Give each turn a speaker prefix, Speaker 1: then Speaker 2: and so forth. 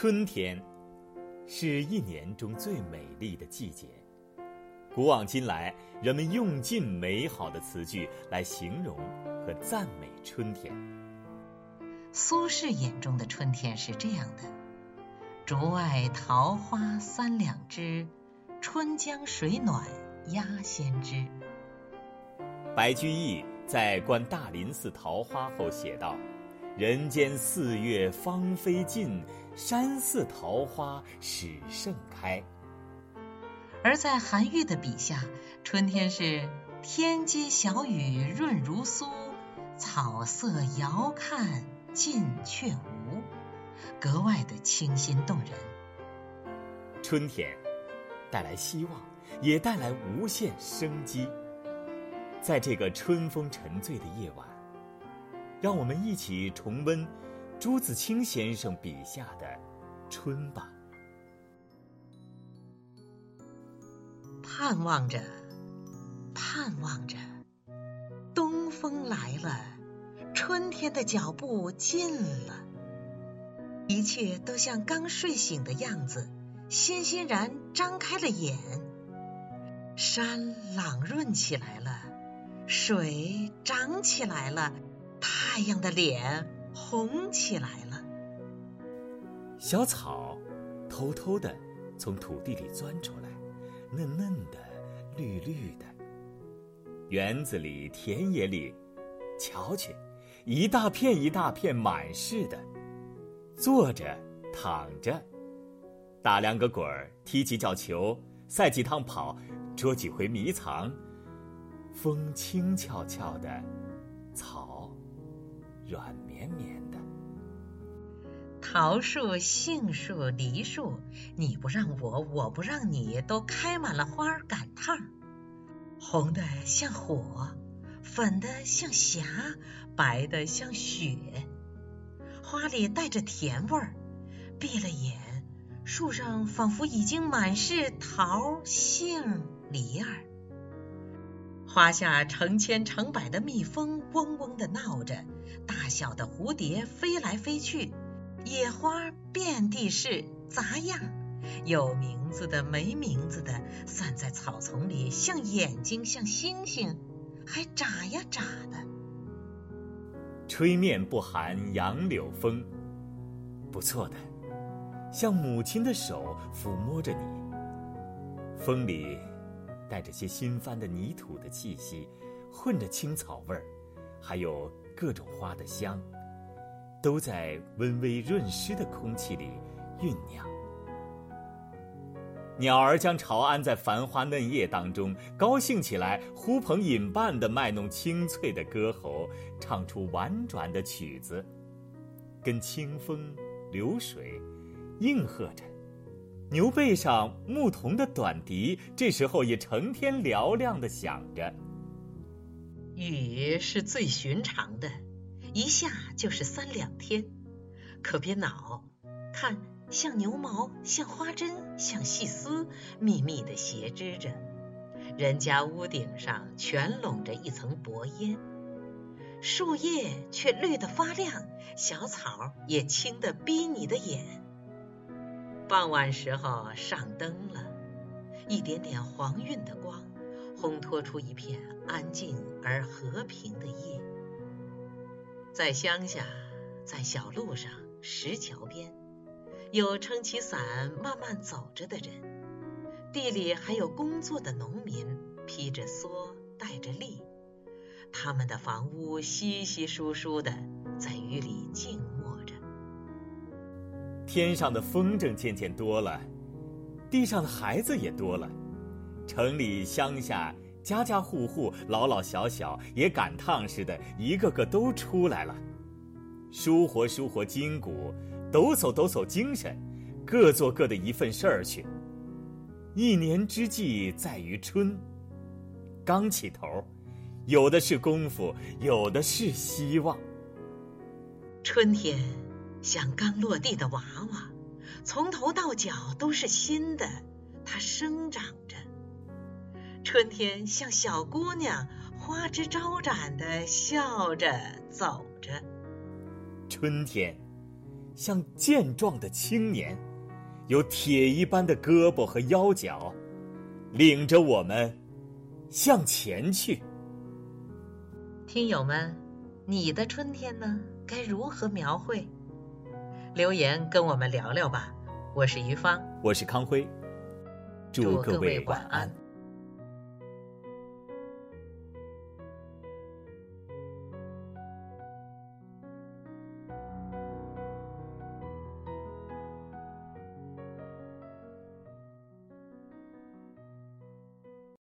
Speaker 1: 春天是一年中最美丽的季节。古往今来，人们用尽美好的词句来形容和赞美春天。
Speaker 2: 苏轼眼中的春天是这样的：“竹外桃花三两枝，春江水暖鸭先知。”
Speaker 1: 白居易在观大林寺桃花后写道：“人间四月芳菲尽，山寺桃花始盛开。”
Speaker 2: 而在韩愈的笔下，春天是天街小雨润如酥，草色遥看近却无，格外的清新动人。
Speaker 1: 春天带来希望，也带来无限生机。在这个春风沉醉的夜晚，让我们一起重温朱自清先生笔下的春吧。
Speaker 2: 盼望着，盼望着，东风来了，春天的脚步近了，一切都像刚睡醒的样子，欣欣然张开了眼。山朗润起来了，水涨起来了，太阳的脸红起来了。
Speaker 1: 小草偷偷的从土地里钻出来。嫩嫩的，绿绿的，园子里、田野里，瞧去，一大片一大片满是的，坐着、躺着，打两个滚儿，踢几脚球，赛几趟跑，捉几回迷藏。风轻悄悄的，草软绵绵的。
Speaker 2: 桃树、杏树、梨树，你不让我，我不让你，都开满了花赶趟儿，红的像火，粉的像霞，白的像雪，花里带着甜味儿。闭了眼，树上仿佛已经满是桃、杏、梨儿。花下成千成百的蜜蜂嗡嗡的闹着，大小的蝴蝶飞来飞去。野花遍地是，杂样，有名字的没名字的，散在草丛里，像眼睛，像星星，还眨呀眨的。
Speaker 1: 吹面不寒杨柳风，不错的，像母亲的手抚摸着你。风里带着些新翻的泥土的气息，混着青草味儿，还有各种花的香。都在温微润湿的空气里酝酿。鸟儿将巢安在繁花嫩叶当中，高兴起来，呼朋引伴的卖弄清脆的歌喉，唱出婉转的曲子，跟清风流水应和着。牛背上牧童的短笛，这时候也成天嘹亮的响着。
Speaker 2: 雨是最寻常的。一下就是三两天，可别恼。看，像牛毛，像花针，像细丝，密密的斜织着。人家屋顶上全笼着一层薄烟，树叶却绿得发亮，小草也青得逼你的眼。傍晚时候上灯了，一点点黄晕的光，烘托出一片安静而和平的夜。在乡下，在小路上、石桥边，有撑起伞慢慢走着的人；地里还有工作的农民，披着蓑，戴着笠。他们的房屋稀稀疏疏的，在雨里静默。
Speaker 1: 天上的风筝渐渐多了，地上的孩子也多了。城里乡下。家家户户、老老小小也赶趟似的，一个个都出来了，舒活舒活筋骨，抖擞抖擞精神，各做各的一份事儿去。一年之计在于春，刚起头，有的是功夫，有的是希望。
Speaker 2: 春天像刚落地的娃娃，从头到脚都是新的，它生长着。春天像小姑娘，花枝招展的笑着走着。
Speaker 1: 春天，像健壮的青年，有铁一般的胳膊和腰脚，领着我们向前去。
Speaker 2: 听友们，你的春天呢？该如何描绘？留言跟我们聊聊吧。我是于芳，
Speaker 1: 我是康辉，祝各位晚安。